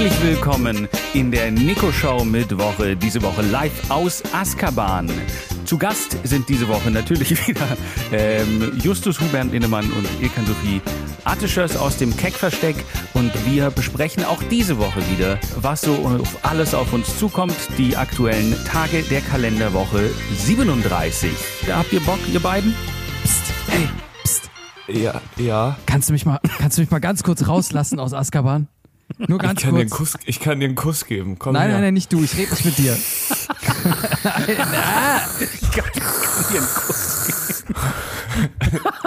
Herzlich willkommen in der Nico-Show Mittwoche, diese Woche live aus Azkaban. Zu Gast sind diese Woche natürlich wieder ähm, Justus Hubert Linnemann und Ilkan Sophie Artischers aus dem Keckversteck und wir besprechen auch diese Woche wieder, was so auf alles auf uns zukommt, die aktuellen Tage der Kalenderwoche 37. Da habt ihr Bock, ihr beiden? Psst, hey, psst. Ja, ja. Kannst du mich mal, kannst du mich mal ganz kurz rauslassen aus Azkaban? Nur ganz ich kann, dir kurz. einen Kuss, ich kann dir einen Kuss geben. Komm nein, her. nein, nein, nicht du. Ich rede nicht mit dir.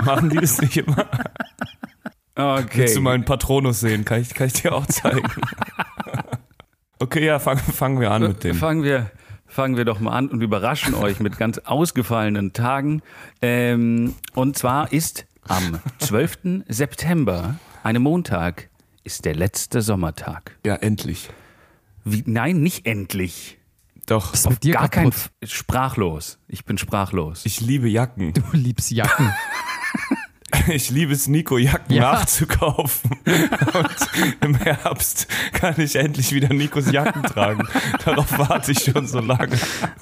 Machen die das nicht immer? Okay. Willst du mal einen Patronus sehen? Kann ich, kann ich dir auch zeigen. okay, ja, fangen fangen wir an mit dem. Fangen wir, fangen wir doch mal an und überraschen euch mit ganz ausgefallenen Tagen. Ähm, und zwar ist am 12. September, einem Montag, ist der letzte Sommertag. Ja, endlich. Wie, nein, nicht endlich. Doch, Was ist mit dir Gar kein kaputt? sprachlos. Ich bin sprachlos. ich liebe Jacken. Du liebst Jacken. Ich liebe es, Nico Jacken Ja. nachzukaufen. Und im Herbst kann ich endlich wieder Nikos Jacken tragen. Darauf warte ich schon so lange.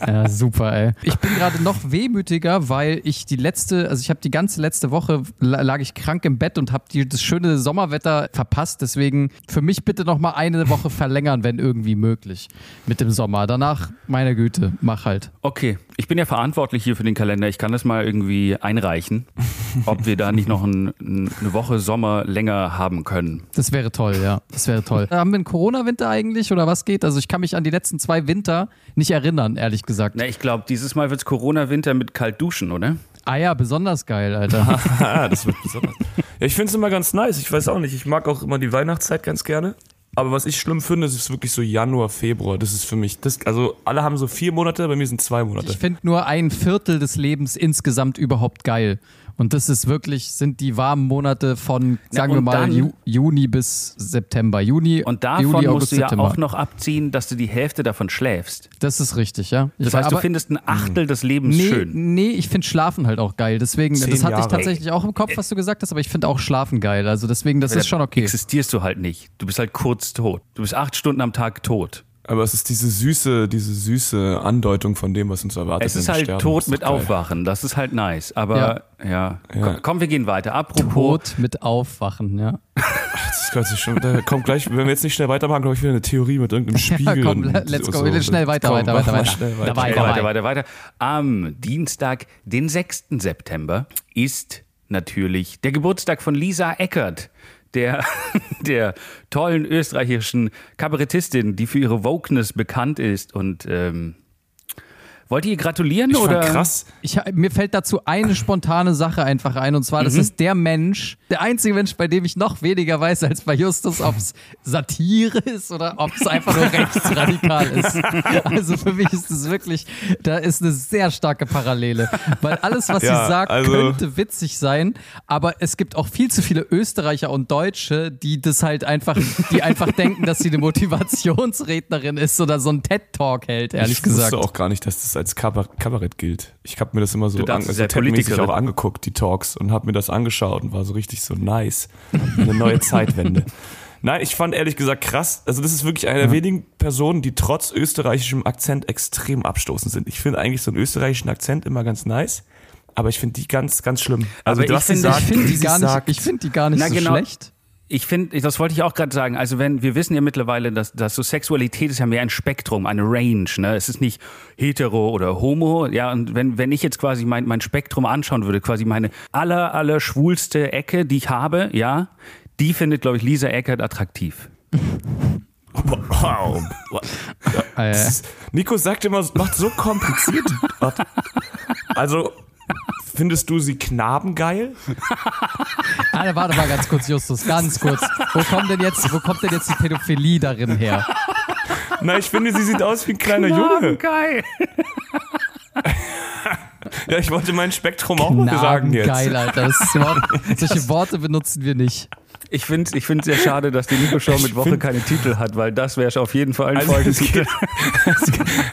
Ja, super, ey. Ich bin gerade noch wehmütiger, weil ich die letzte, also ich habe die ganze letzte Woche la- lag ich krank im Bett und habe das schöne Sommerwetter verpasst. Deswegen für mich bitte noch mal eine Woche verlängern, wenn irgendwie möglich mit dem Sommer. Danach, meine Güte, mach halt. Okay, ich bin ja verantwortlich hier für den Kalender. Ich kann das mal irgendwie einreichen, ob wir da nicht noch ein, eine Woche Sommer länger haben können. Das wäre toll, ja. Das wäre toll. Haben wir einen Corona-Winter eigentlich oder was geht? Also ich kann mich an die letzten zwei Winter nicht erinnern, ehrlich gesagt. Na, ich glaube, dieses Mal wird's Corona-Winter mit kalt duschen, oder? Ah ja, besonders geil, Alter. Ah, das wird besonders. Ja, ich finde es immer ganz nice. Ich weiß auch nicht. Ich mag auch immer die Weihnachtszeit ganz gerne. Aber was ich schlimm finde, ist wirklich so Januar, Februar. Das ist für mich, das, also alle haben so vier Monate, bei mir sind zwei Monate. Ich finde nur ein Viertel des Lebens insgesamt überhaupt geil. Und das ist wirklich, sind die warmen Monate von, sagen wir und mal, dann- Ju Juni bis September. Juni, Und davon Juli, musst August, du ja September. auch noch abziehen, dass du die Hälfte davon schläfst. Das ist richtig, ja. Ich Das heißt, aber- du findest ein Achtel des Lebens nee, schön. Nee, ich finde Schlafen halt auch geil. Deswegen, Zehn das hatte ich Jahre. tatsächlich auch im Kopf, was du gesagt hast, aber ich finde auch Schlafen geil. Also deswegen, das ist schon okay. Existierst du halt nicht. Du bist halt kurz tot. Du bist acht Stunden am Tag tot. Aber es ist diese süße, diese süße Andeutung von dem, was uns erwartet. Es ist halt sterben. ist mit geil. Aufwachen. Das ist halt nice. Aber ja, Ja. Komm, komm, wir gehen weiter. Apropos, Tot mit Aufwachen, ja. Das hört sich schon, da kommt gleich, wenn wir jetzt nicht schnell weitermachen, glaube ich, wieder eine Theorie mit irgendeinem Spiegel. komm, und let's go. so. Schnell weiter, Komm, weiter, weiter, weiter. Schnell weiter. Dabei. weiter, weiter, weiter, weiter. Am Dienstag, den 6. September, ist natürlich der Geburtstag von Lisa Eckert, der, der tollen österreichischen Kabarettistin, die für ihre Wokeness bekannt ist. Und ähm, wollt ihr ihr gratulieren? Ich oder? krass, Ich, mir fällt dazu eine spontane Sache einfach ein und zwar, das ist der Mensch, der einzige Mensch, bei dem ich noch weniger weiß als bei Justus, ob es Satire ist oder ob es einfach nur rechtsradikal ist. Also für mich ist es wirklich, da ist eine sehr starke Parallele, weil alles, was Ja, sie sagt, also- könnte witzig sein, aber es gibt auch viel zu viele Österreicher und Deutsche, die das halt einfach, die einfach denken, dass sie eine Motivationsrednerin ist oder so ein TED-Talk hält, ehrlich ich gesagt. wusste auch gar nicht, dass das als Kabarett, gilt. Ich habe mir das immer so, Du an, dachtest, also Politikerin. auch angeguckt, die Talks, und habe mir das angeschaut und war so richtig so nice. Eine neue Zeitwende. Nein, ich fand ehrlich gesagt krass, also das ist wirklich eine der wenigen Personen, die trotz österreichischem Akzent extrem abstoßend sind. Ich finde eigentlich so einen österreichischen Akzent immer ganz nice, aber ich finde die ganz, ganz schlimm. Also Aber ich finde- Ich finde die, gar nicht- sagt, ich find die gar nicht Na, so genau. schlecht. Ich finde, das wollte ich auch gerade sagen. Also wenn wir wissen ja mittlerweile, dass, dass so Sexualität ist ja mehr ein Spektrum, eine Range. Ne? Es ist nicht hetero oder homo. Ja, und wenn, wenn ich jetzt quasi mein, mein Spektrum anschauen würde, quasi meine aller, aller schwulste Ecke, die ich habe, ja, die findet, glaube ich, Lisa Eckert attraktiv. Wow. Ist, Nico sagt immer, es macht so kompliziert. Also, findest du sie knabengeil? Alter, warte mal ganz kurz, Justus, ganz kurz. Wo kommt denn jetzt, wo kommt denn jetzt die Pädophilie darin her? Nein, ich finde, sie sieht aus wie ein kleiner Junge. Geil. Ja, ich wollte mein Spektrum auch mal sagen jetzt. geil, Alter. Das ist überhaupt, solche Worte benutzen wir nicht. Ich finde es ich find's sehr schade, dass die Nico-Show mit Woche keine Titel hat, weil das wäre auf jeden Fall ein Also geht, es geht-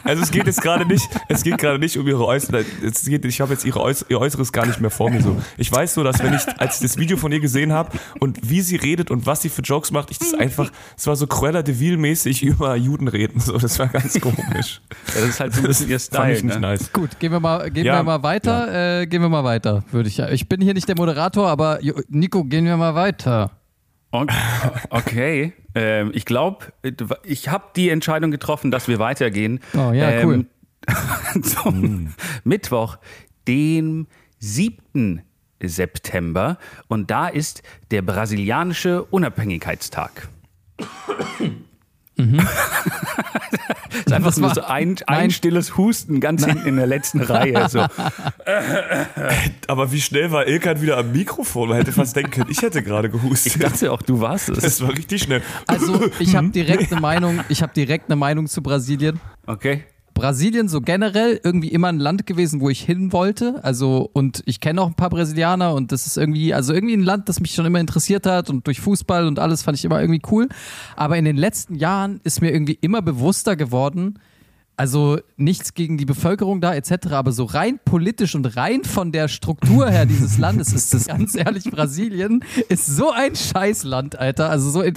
also es geht jetzt gerade nicht, es geht gerade nicht um ihre Äußere. Es geht, ich habe jetzt ihre Äuß, ihr Äußeres gar nicht mehr vor mir so. Ich weiß so, dass wenn ich, als ich das Video von ihr gesehen habe und wie sie redet und was sie für Jokes macht, ich das einfach, es war so Cruella de Vil mäßig über Juden reden. So, das war ganz komisch. Ja, das ist halt so ein bisschen ihr Fand Style. ich nicht ne? nice. Gut, gehen wir mal, gehen Ja. wir mal weiter. Äh, gehen wir mal weiter, würde ich ja. Ich bin hier nicht der Moderator, aber Nico, gehen wir mal weiter. Okay, ähm, ich glaube, ich habe die Entscheidung getroffen, dass wir weitergehen. Oh, ja, cool. Zum Mittwoch, dem 7. September. Und da ist der brasilianische Unabhängigkeitstag. ist einfach Das nur so ein, ein stilles Husten ganz hinten in der letzten Reihe. So. Aber wie schnell war Ilkan wieder am Mikrofon? Man hätte fast denken können, ich hätte gerade gehustet. Ich dachte auch, du warst es. das war richtig schnell. Also, ich habe direkt eine Meinung, ich habe direkt eine Meinung zu Brasilien. Okay. Brasilien so generell irgendwie immer ein Land gewesen, wo ich hin wollte. Also, und ich kenne auch ein paar Brasilianer und das ist irgendwie, also irgendwie ein Land, das mich schon immer interessiert hat und durch Fußball und alles fand ich immer irgendwie cool. Aber in den letzten Jahren ist mir irgendwie immer bewusster geworden, also nichts gegen die Bevölkerung da etc., aber so rein politisch und rein von der Struktur her dieses Landes ist es ganz ehrlich, Brasilien ist so ein Scheißland, Alter. Also so, in,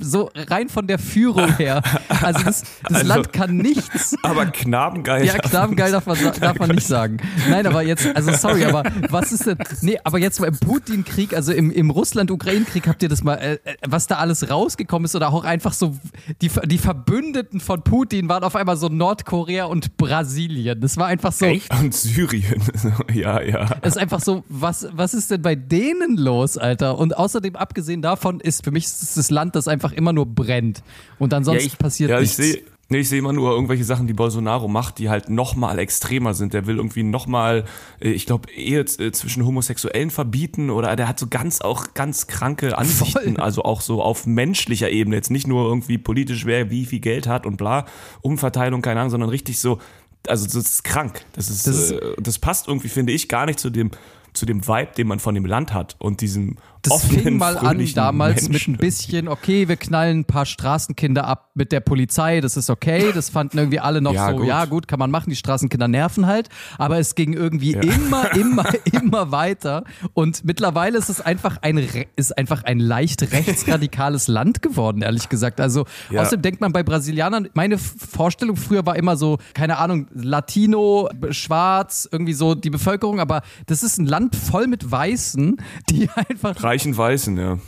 so rein von der Führung her. Also das, das Also- Land kann nichts. Aber knabengeil. Ja, Knabengeil darf man, darf man nicht sagen. Nein, aber jetzt, also sorry, aber was ist denn, nee, aber jetzt mal im Putin-Krieg, also im, im Russland-Ukraine-Krieg, habt ihr das mal, äh, äh, was da alles rausgekommen ist oder auch einfach so, die, die Verbündeten von Putin waren auf einmal so Nordkorea und Brasilien. Das war einfach so, Echt? Und Syrien. ja, ja. es ist einfach so, was, was ist denn bei denen los, Alter? Und außerdem, abgesehen davon, ist für mich das Land, das einfach immer nur brennt. Und ansonsten Ja, ich- passiert Ja, ich nichts. Nee, ich sehe immer nur irgendwelche Sachen, die Bolsonaro macht, die halt noch mal extremer sind. Der will irgendwie noch mal, äh, ich glaube, Ehe äh, zwischen Homosexuellen verbieten oder der hat so ganz auch ganz kranke Ansichten, Voll. also auch so auf menschlicher Ebene. Jetzt nicht nur irgendwie politisch, wer wie viel Geld hat und bla, Umverteilung, keine Ahnung, sondern richtig so, also das ist krank. Das ist, Das ist- äh, das passt irgendwie, finde ich, gar nicht zu dem zu dem Vibe, den man von dem Land hat und diesem Das fing mal an damals mit Menschen. ein bisschen, okay, wir knallen ein paar Straßenkinder ab mit der Polizei, das ist okay. Das fanden irgendwie alle noch Ja, so, gut. ja gut, kann man machen, die Straßenkinder nerven halt. Aber es ging irgendwie immer, immer, immer weiter. Und mittlerweile ist es einfach ein, ist einfach ein leicht rechtsradikales Land geworden, ehrlich gesagt. Also Ja. außerdem denkt man bei Brasilianern, meine Vorstellung früher war immer so, keine Ahnung, Latino, Schwarz, irgendwie so die Bevölkerung, aber das ist ein Land voll mit Weißen, die einfach reichen Weißen, ja.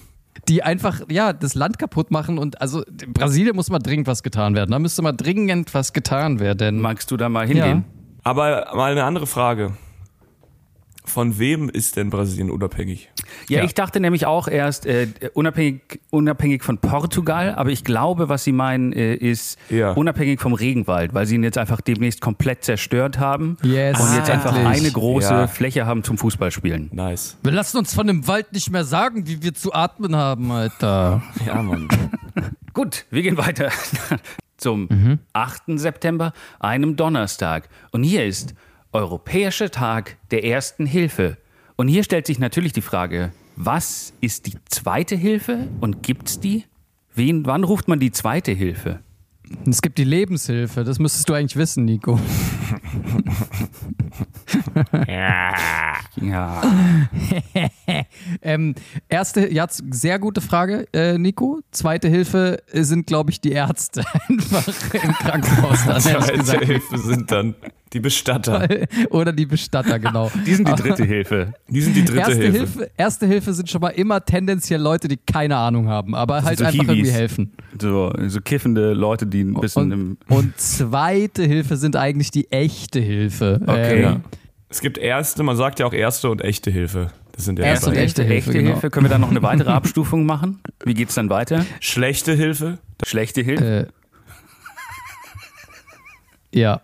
die einfach, ja, das Land kaputt machen und also in Brasilien muss mal dringend was getan werden. Da müsste mal dringend was getan werden. Magst du da mal hingehen? Aber mal eine andere Frage. Von wem ist denn Brasilien unabhängig? Ja, Ja. ich dachte nämlich auch erst äh, unabhängig, unabhängig von Portugal, aber ich glaube, was sie meinen, äh, ist Ja. unabhängig vom Regenwald, weil sie ihn jetzt einfach demnächst komplett zerstört haben Yes, und jetzt einfach endlich. eine große Ja. Fläche haben zum Fußballspielen. Nice. Wir lassen uns von dem Wald nicht mehr sagen, wie wir zu atmen haben, Alter. Ja, Mann. Gut, wir gehen weiter zum Mhm. 8. September, einem Donnerstag. Und hier ist Europäischer Tag der Ersten Hilfe. Und hier stellt sich natürlich die Frage, was ist die zweite Hilfe und gibt's die? Wen, wann ruft man die zweite Hilfe? Es gibt die Lebenshilfe, das müsstest du eigentlich wissen, Nico. Ja. Ähm, erste, ja, sehr gute Frage, äh, Nico. Zweite Hilfe sind, glaube ich, die Ärzte einfach im Krankenhaus. Dann, Zweite. Hilfe sind dann die Bestatter. Oder die Bestatter, genau. Die sind die dritte Hilfe. Die sind die dritte Erste Hilfe. Hilfe. erste Hilfe sind schon mal immer tendenziell Leute, die keine Ahnung haben, aber halt so einfach Hiwis. irgendwie helfen. So, so kiffende Leute, die ein bisschen im. Und, und zweite Hilfe sind eigentlich die echte Hilfe. Okay. Ähm, Es gibt erste, man sagt ja auch erste und echte Hilfe. Das sind ja Erste und echte Hilfe, echte genau. Hilfe. Können wir da noch eine weitere Abstufung machen? Wie geht's dann weiter? Schlechte Hilfe. Schlechte Hilfe? Äh, ja,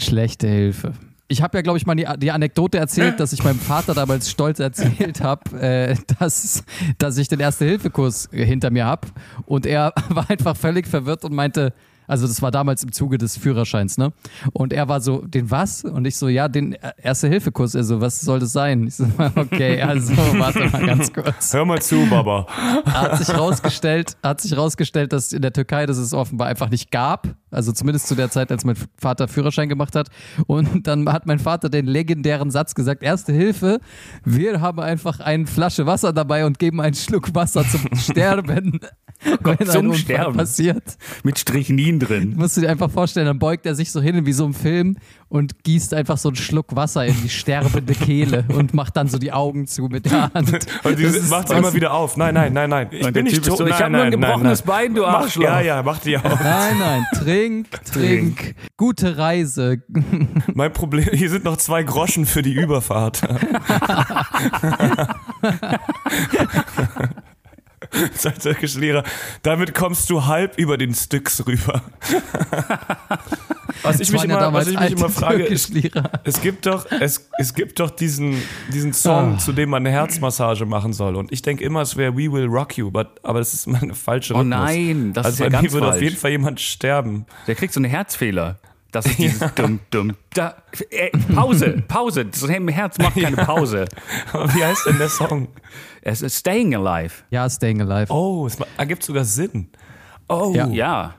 schlechte Hilfe. Ich habe ja, glaube ich, mal die, die Anekdote erzählt, dass ich meinem Vater damals stolz erzählt habe, äh, dass, dass ich den Erste-Hilfe-Kurs hinter mir habe. Und er war einfach völlig verwirrt und meinte, Also das war damals im Zuge des Führerscheins, ne? Und er war so, den was? Und ich so, ja, den Erste-Hilfe-Kurs. Er so, was soll das sein? Ich so, okay, also warte mal ganz kurz. Hör mal zu, Baba. Hat sich rausgestellt, hat sich rausgestellt, dass in der Türkei das es offenbar einfach nicht gab. Also zumindest zu der Zeit, als mein Vater Führerschein gemacht hat. Und dann hat mein Vater den legendären Satz gesagt, Erste Hilfe, wir haben einfach eine Flasche Wasser dabei und geben einen Schluck Wasser zum Sterben. Gott, wenn zum ein Sterben. passiert. Mit Strichnin drin. Musst du dir einfach vorstellen, dann beugt er sich so hin wie so im Film und gießt einfach so einen Schluck Wasser in die sterbende Kehle und macht dann so die Augen zu mit der Hand. Und die macht immer wieder auf. Nein, nein, nein, nein. Ich Und bin nicht tot. so, ich nein, hab nur ein nein, nein, gebrochenes nein. Bein, du Mach, Arschloch. Ja, ja, mach die auf. Nein, nein, trink, trink. Gute Reise. Mein Problem, hier sind noch zwei Groschen für die Überfahrt. Sagt der Lehrer, damit kommst du halb über den Styx rüber. was ich mich waren ja immer, was ich mich immer frage, ist, Türkischlehrer. es gibt doch, es, es gibt doch diesen, diesen Song, Ah. zu dem man eine Herzmassage machen soll. Und ich denke immer, es wäre We Will Rock You, but, aber das ist immer eine falsche Oh Rhythmus. nein, das also ist ja bei ganz mir würde auf falsch. jeden Fall jemand sterben. Der kriegt so einen Herzfehler. Das ist dieses dumm, dumm, da. Äh, Pause, Pause. So ein Herz macht keine Pause. Aber wie heißt denn der Song? Es ist Staying Alive. Ja, Staying Alive. Oh, es ergibt sogar Sinn. Oh, Ja. Ja.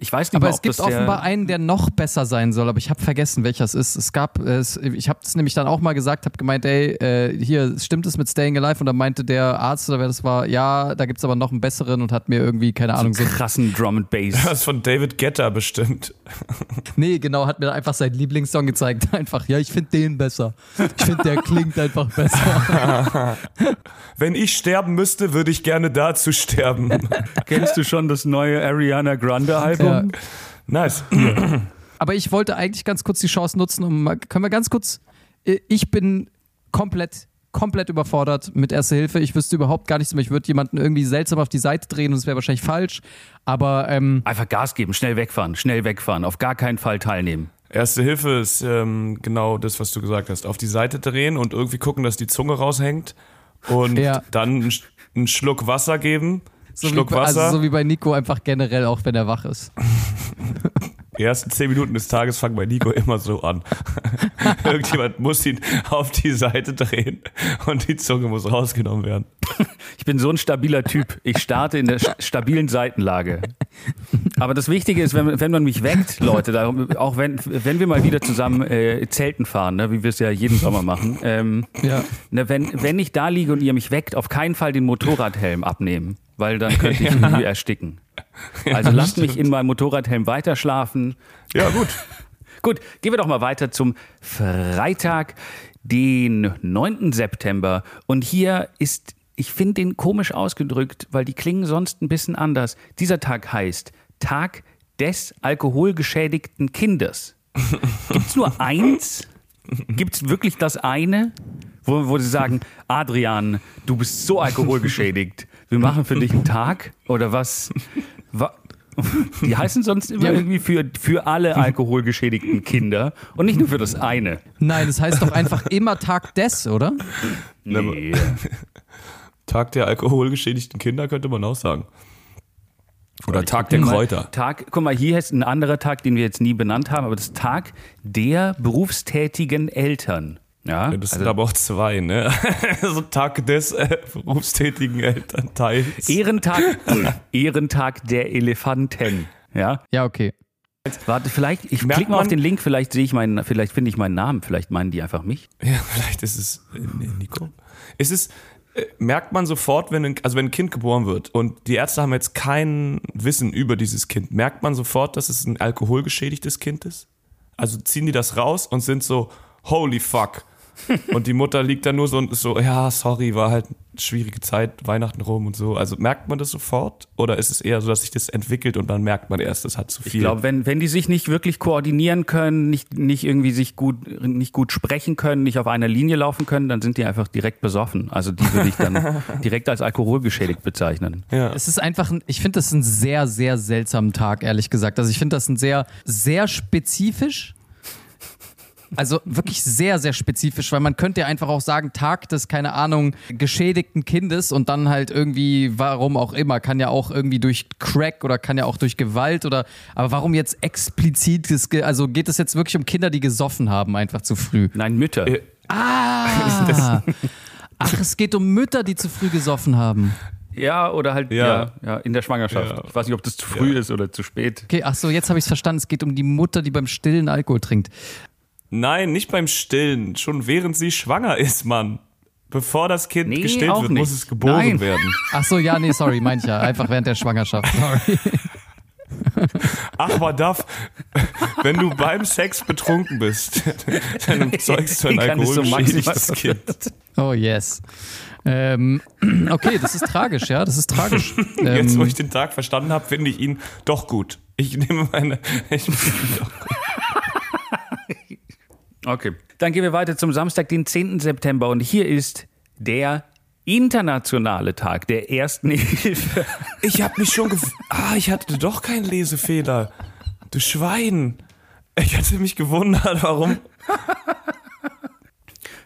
Ich weiß nicht Aber mal, es ob gibt das der, offenbar einen, der noch besser sein soll, aber ich habe vergessen, welcher es ist. Es gab, es, ich habe es nämlich dann auch mal gesagt, habe gemeint, ey, äh, hier stimmt es mit Staying Alive und dann meinte der Arzt oder wer das war, ja, da gibt's aber noch einen besseren und hat mir irgendwie keine Ahnung so. krassen Drum and Bass. Das ist von David Guetta bestimmt. Nee, genau, hat mir einfach seinen Lieblingssong gezeigt. Einfach, ja, ich finde den besser. Ich finde, der klingt einfach besser. Wenn ich sterben müsste, würde ich gerne dazu sterben. Kennst du schon das neue Ariana Grande Album? Ja. nice. Aber ich wollte eigentlich ganz kurz die Chance nutzen, um mal- können wir ganz kurz. äh, Ich bin komplett, komplett überfordert mit Erste Hilfe. Ich wüsste überhaupt gar nichts mehr. Ich würde jemanden irgendwie seltsam auf die Seite drehen und es wäre wahrscheinlich falsch. Aber ähm, Einfach Gas geben, schnell wegfahren, schnell wegfahren, auf gar keinen Fall teilnehmen. Erste Hilfe ist ähm, genau das, was du gesagt hast. Auf die Seite drehen und irgendwie gucken, dass die Zunge raushängt. Und Ja. dann einen Schluck Wasser geben. So, wie, Schluck bei- Wasser. also so wie bei Nico einfach generell, auch wenn er wach ist. Die ersten zehn Minuten des Tages fangen bei Nico immer so an. Irgendjemand muss ihn auf die Seite drehen und die Zunge muss rausgenommen werden. Ich bin so ein stabiler Typ. Ich starte in der st- stabilen Seitenlage. Aber das Wichtige ist, wenn, wenn man mich weckt, Leute, darum, auch wenn, wenn wir mal wieder zusammen äh, Zelten fahren, ne, wie wir es ja jeden Sommer machen, ähm, Ja. ne, wenn, wenn ich da liege und ihr mich weckt, auf keinen Fall den Motorradhelm abnehmen, weil dann könnte ich irgendwie ersticken. Also lasst mich in meinem Motorradhelm weiter schlafen. Ja, gut. Gut, gehen wir doch mal weiter zum Freitag, den 9. September. Und hier ist, ich finde den komisch ausgedrückt, weil die klingen sonst ein bisschen anders. Dieser Tag heißt Tag des alkoholgeschädigten Kindes. Gibt's nur eins? Gibt's wirklich das eine? Wo, wo sie sagen, Adrian, du bist so alkoholgeschädigt. Wir machen für dich einen Tag? Oder was? Wa die heißen sonst immer Ja. irgendwie für, für alle alkoholgeschädigten Kinder und nicht nur für das eine. Nein, das heißt doch einfach immer Tag des, oder? Nee. Tag der alkoholgeschädigten Kinder könnte man auch sagen. Oder Tag der Kräuter. Tag, guck mal, hier ist ein anderer Tag, den wir jetzt nie benannt haben, aber das ist Tag der berufstätigen Eltern. Ja, Ja, das also sind aber auch zwei, ne? so Tag des äh, berufstätigen Elternteils. Ehrentag, Ehrentag der Elefanten. Ja, Ja, okay. warte, vielleicht, ich Merkt klicke mal auf den Link, vielleicht sehe ich meinen, vielleicht finde ich meinen Namen, vielleicht meinen die einfach mich. Ja, vielleicht ist es äh, Nico. Ist es äh, merkt man sofort, wenn ein, also wenn ein Kind geboren wird und die Ärzte haben jetzt kein Wissen über dieses Kind, merkt man sofort, dass es ein alkoholgeschädigtes Kind ist? Also ziehen die das raus und sind so holy fuck. Und die Mutter liegt da nur so und ist so, ja, sorry, war halt eine schwierige Zeit, Weihnachten rum und so. Also merkt man das sofort? Oder ist es eher so, dass sich das entwickelt und dann merkt man erst, das hat zu viel? Ich glaube, wenn, wenn die sich nicht wirklich koordinieren können, nicht, nicht irgendwie sich gut, nicht gut sprechen können, nicht auf einer Linie laufen können, dann sind die einfach direkt besoffen. Also die würde ich dann direkt als alkoholgeschädigt bezeichnen. ja. Es ist einfach, ein, ich finde das einen sehr, sehr seltsamen Tag, ehrlich gesagt. Also ich finde das ein sehr, sehr spezifisch. Also wirklich sehr, sehr spezifisch, weil man könnte ja einfach auch sagen, Tag des, keine Ahnung, geschädigten Kindes und dann halt irgendwie, warum auch immer, kann ja auch irgendwie durch Crack oder kann ja auch durch Gewalt oder, aber warum jetzt explizit, also geht es jetzt wirklich um Kinder, die gesoffen haben, einfach zu früh? Nein, Mütter. Äh, Ah! Ach, es geht um Mütter, die zu früh gesoffen haben. Ja, oder halt Ja. ja. Ja, in der Schwangerschaft. Ja. Ich weiß nicht, ob das zu früh ist oder zu spät. Okay, ach so, jetzt habe ich es verstanden. Es geht um die Mutter, die beim Stillen Alkohol trinkt. Nein, nicht beim Stillen. Schon während sie schwanger ist, Mann. Bevor das Kind Nee, gestillt wird, muss nicht. es geboren Nein. werden. Ach so, ja, nee, sorry, meinte ich ja. Einfach während der Schwangerschaft. Sorry. Ach, Madaf, wenn du beim Sex betrunken bist, dann zeugst du ein Wie kann es so Kind. Oh, yes. Ähm, okay, das ist tragisch, ja, das ist tragisch. Jetzt, wo Ähm, ich den Tag verstanden habe, finde ich ihn doch gut. Ich nehme meine. Ich nehme ihn doch. Okay. Dann gehen wir weiter zum Samstag, den 10. September. Und hier ist der internationale Tag der ersten Hilfe. Ich habe mich schon. gef- Ah, ich hatte doch keinen Lesefehler. Du Schwein. Ich hatte mich gewundert, warum.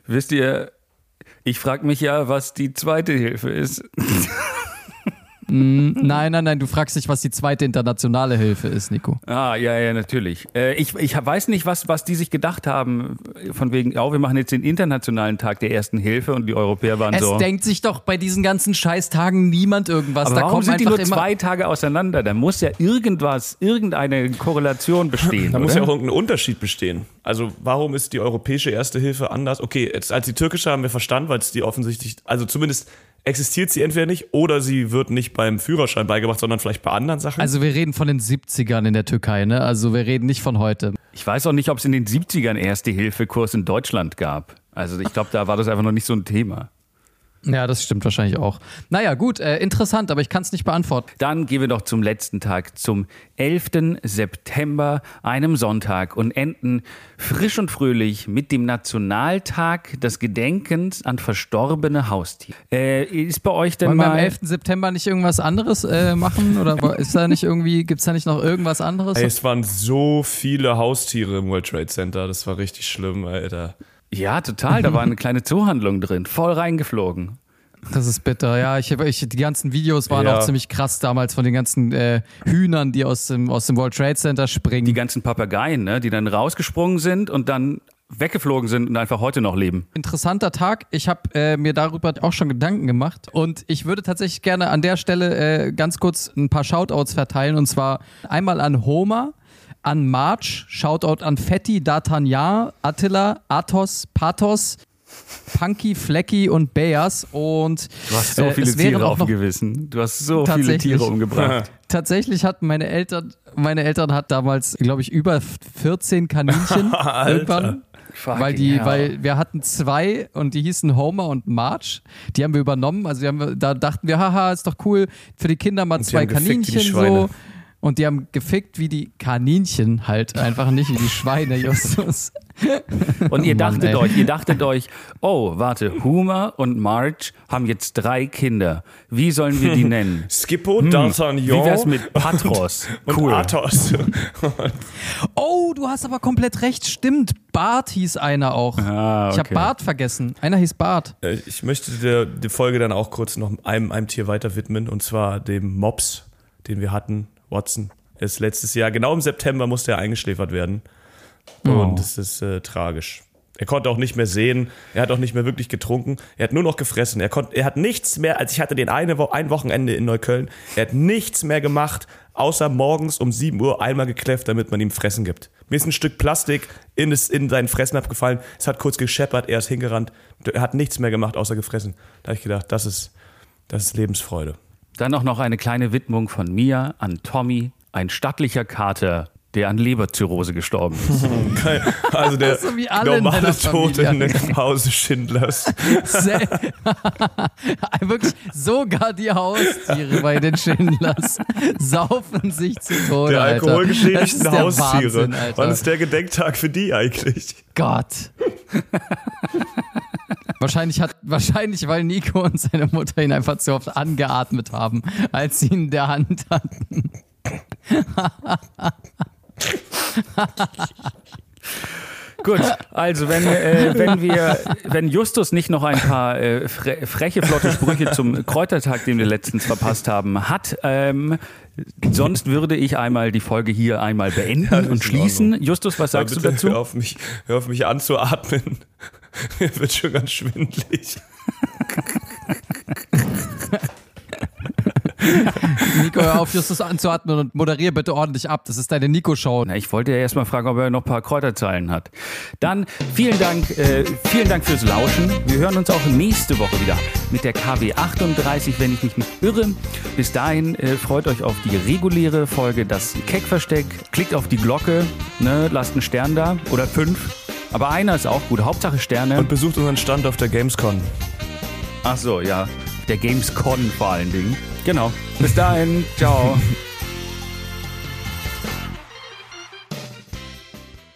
Wisst ihr, ich frage mich ja, was die zweite Hilfe ist. nein, nein, nein, du fragst dich, was die zweite internationale Hilfe ist, Nico. Ah, ja, ja, natürlich. Äh, ich, ich weiß nicht, was, was die sich gedacht haben, von wegen, ja, wir machen jetzt den internationalen Tag der ersten Hilfe und die Europäer waren Es so. denkt sich doch bei diesen ganzen Scheißtagen niemand irgendwas. Aber da warum kommt sind die nur zwei Tage auseinander? Da muss ja irgendwas, irgendeine Korrelation bestehen. Da muss oder? ja auch irgendein Unterschied bestehen. Also warum ist die europäische Erste Hilfe anders? Okay, jetzt als die türkische haben wir verstanden, weil es die offensichtlich, also zumindest existiert sie entweder nicht oder sie wird nicht beim Führerschein beigebracht, sondern vielleicht bei anderen Sachen. Also wir reden von den 70ern in der Türkei, ne? Also wir reden nicht von heute. Ich weiß auch nicht, ob es in den 70ern Erste-Hilfe-Kurs in Deutschland gab. Also ich glaube, da war das einfach noch nicht so ein Thema. Ja, das stimmt wahrscheinlich auch. Naja, gut, äh, interessant, aber ich kann es nicht beantworten. Dann gehen wir doch zum letzten Tag, zum 11. September, einem Sonntag und enden frisch und fröhlich mit dem Nationaltag des Gedenkens an verstorbene Haustiere. Äh, ist bei euch denn Wollen wir mal... am 11. September nicht irgendwas anderes äh, machen? Oder ist da nicht irgendwie, gibt es da nicht noch irgendwas anderes? Ey, es waren so viele Haustiere im World Trade Center, das war richtig schlimm, Alter. Ja, total. Da war eine kleine Zoohandlung drin, voll reingeflogen. Das ist bitter, ja. Ich, ich, die ganzen Videos waren Ja. auch ziemlich krass damals von den ganzen äh, Hühnern, die aus dem, aus dem World Trade Center springen. Die ganzen Papageien, ne, die dann rausgesprungen sind und dann weggeflogen sind und einfach heute noch leben. interessanter Tag. Ich habe äh, mir darüber auch schon Gedanken gemacht und ich würde tatsächlich gerne an der Stelle äh, ganz kurz ein paar Shoutouts verteilen und zwar einmal an Homer, an March, Shoutout an Fetti, D'Artagnan, Attila, Athos, Pathos, Punky, Flecky und Beas und Du hast so äh, viele Tiere auf dem Gewissen. Du hast so viele. Tiere umgebracht. Tatsächlich hatten meine Eltern, meine Eltern hat damals, glaube ich, über 14 Kaninchen irgendwann. Weil die, hell. weil wir hatten zwei und die hießen Homer und March. Die haben wir übernommen. Also die haben wir, da dachten wir, haha, ist doch cool für die Kinder mal die zwei Kaninchen so. Und die haben gefickt wie die Kaninchen halt, einfach nicht wie die Schweine, Justus. Und ihr Mann, dachtet ey. euch, ihr dachtet euch, oh, warte, Homer und Marge haben jetzt drei Kinder. Wie sollen wir die nennen? Skippo, Hm, D'Artagnan Wie wär's mit Patros? und Cool. Athos. Oh, du hast aber komplett recht, stimmt. Bart hieß einer auch. Ah, Ich habe okay. Bart vergessen. Einer hieß Bart. Äh, Ich möchte der, die Folge dann auch kurz noch einem, einem Tier weiter widmen, und zwar dem Mops, den wir hatten, Watson. Ist letztes Jahr, genau im September musste er eingeschläfert werden. Oh. Und es ist äh, tragisch. Er konnte auch nicht mehr sehen, er hat auch nicht mehr wirklich getrunken, er hat nur noch gefressen. Er, konnte, er hat nichts mehr, als ich hatte den eine Wo ein Wochenende in Neukölln, er hat nichts mehr gemacht, außer morgens um 7 Uhr einmal gekläfft, damit man ihm Fressen gibt. Mir ist ein Stück Plastik in, das, in seinen Fressen abgefallen, es hat kurz gescheppert, er ist hingerannt, er hat nichts mehr gemacht, außer gefressen. Da habe ich gedacht, das ist, das ist Lebensfreude. Dann auch noch eine kleine Widmung von mir an Tommy, ein stattlicher Kater, der an Leberzirrhose gestorben ist. Also der So wie alle in normale Tod in Hause Schindlers. Wirklich sogar die Haustiere bei den Schindlers saufen sich zu Tode. Der alkoholgeschädigten ist der Haustiere. Wahnsinn. Wann ist der Gedenktag für die eigentlich? Gott. Wahrscheinlich, hat, wahrscheinlich, weil Nico und seine Mutter ihn einfach zu oft angeatmet haben, als sie ihn in der Hand hatten. Gut, also wenn, äh, wenn wir, wenn Justus nicht noch ein paar äh, fre freche, flotte Sprüche zum Kräutertag, den wir letztens verpasst haben, hat, ähm, sonst würde ich einmal die Folge hier einmal beenden und schließen. Justus, was sagst bitte du dazu? Hör auf mich, hör auf mich anzuatmen. Mir wird schon ganz schwindlig. Nico, hör auf, Justus anzuatmen und moderier bitte ordentlich ab. Das ist deine Nico-Show. Ich wollte ja erstmal fragen, ob er noch ein paar Kräuterzeilen hat. Dann vielen Dank, äh, vielen Dank fürs Lauschen. Wir hören uns auch nächste Woche wieder mit der KW 38, wenn ich mich nicht irre. Bis dahin äh, freut euch auf die reguläre Folge Das Keckversteck. Klickt auf die Glocke, ne, lasst einen Stern da oder fünf. Aber einer ist auch gut. Hauptsache Sterne. Und besucht unseren Stand auf der Gamescon. Ach so, ja. Der Gamescon vor allen Dingen. Genau. Bis dahin. Ciao.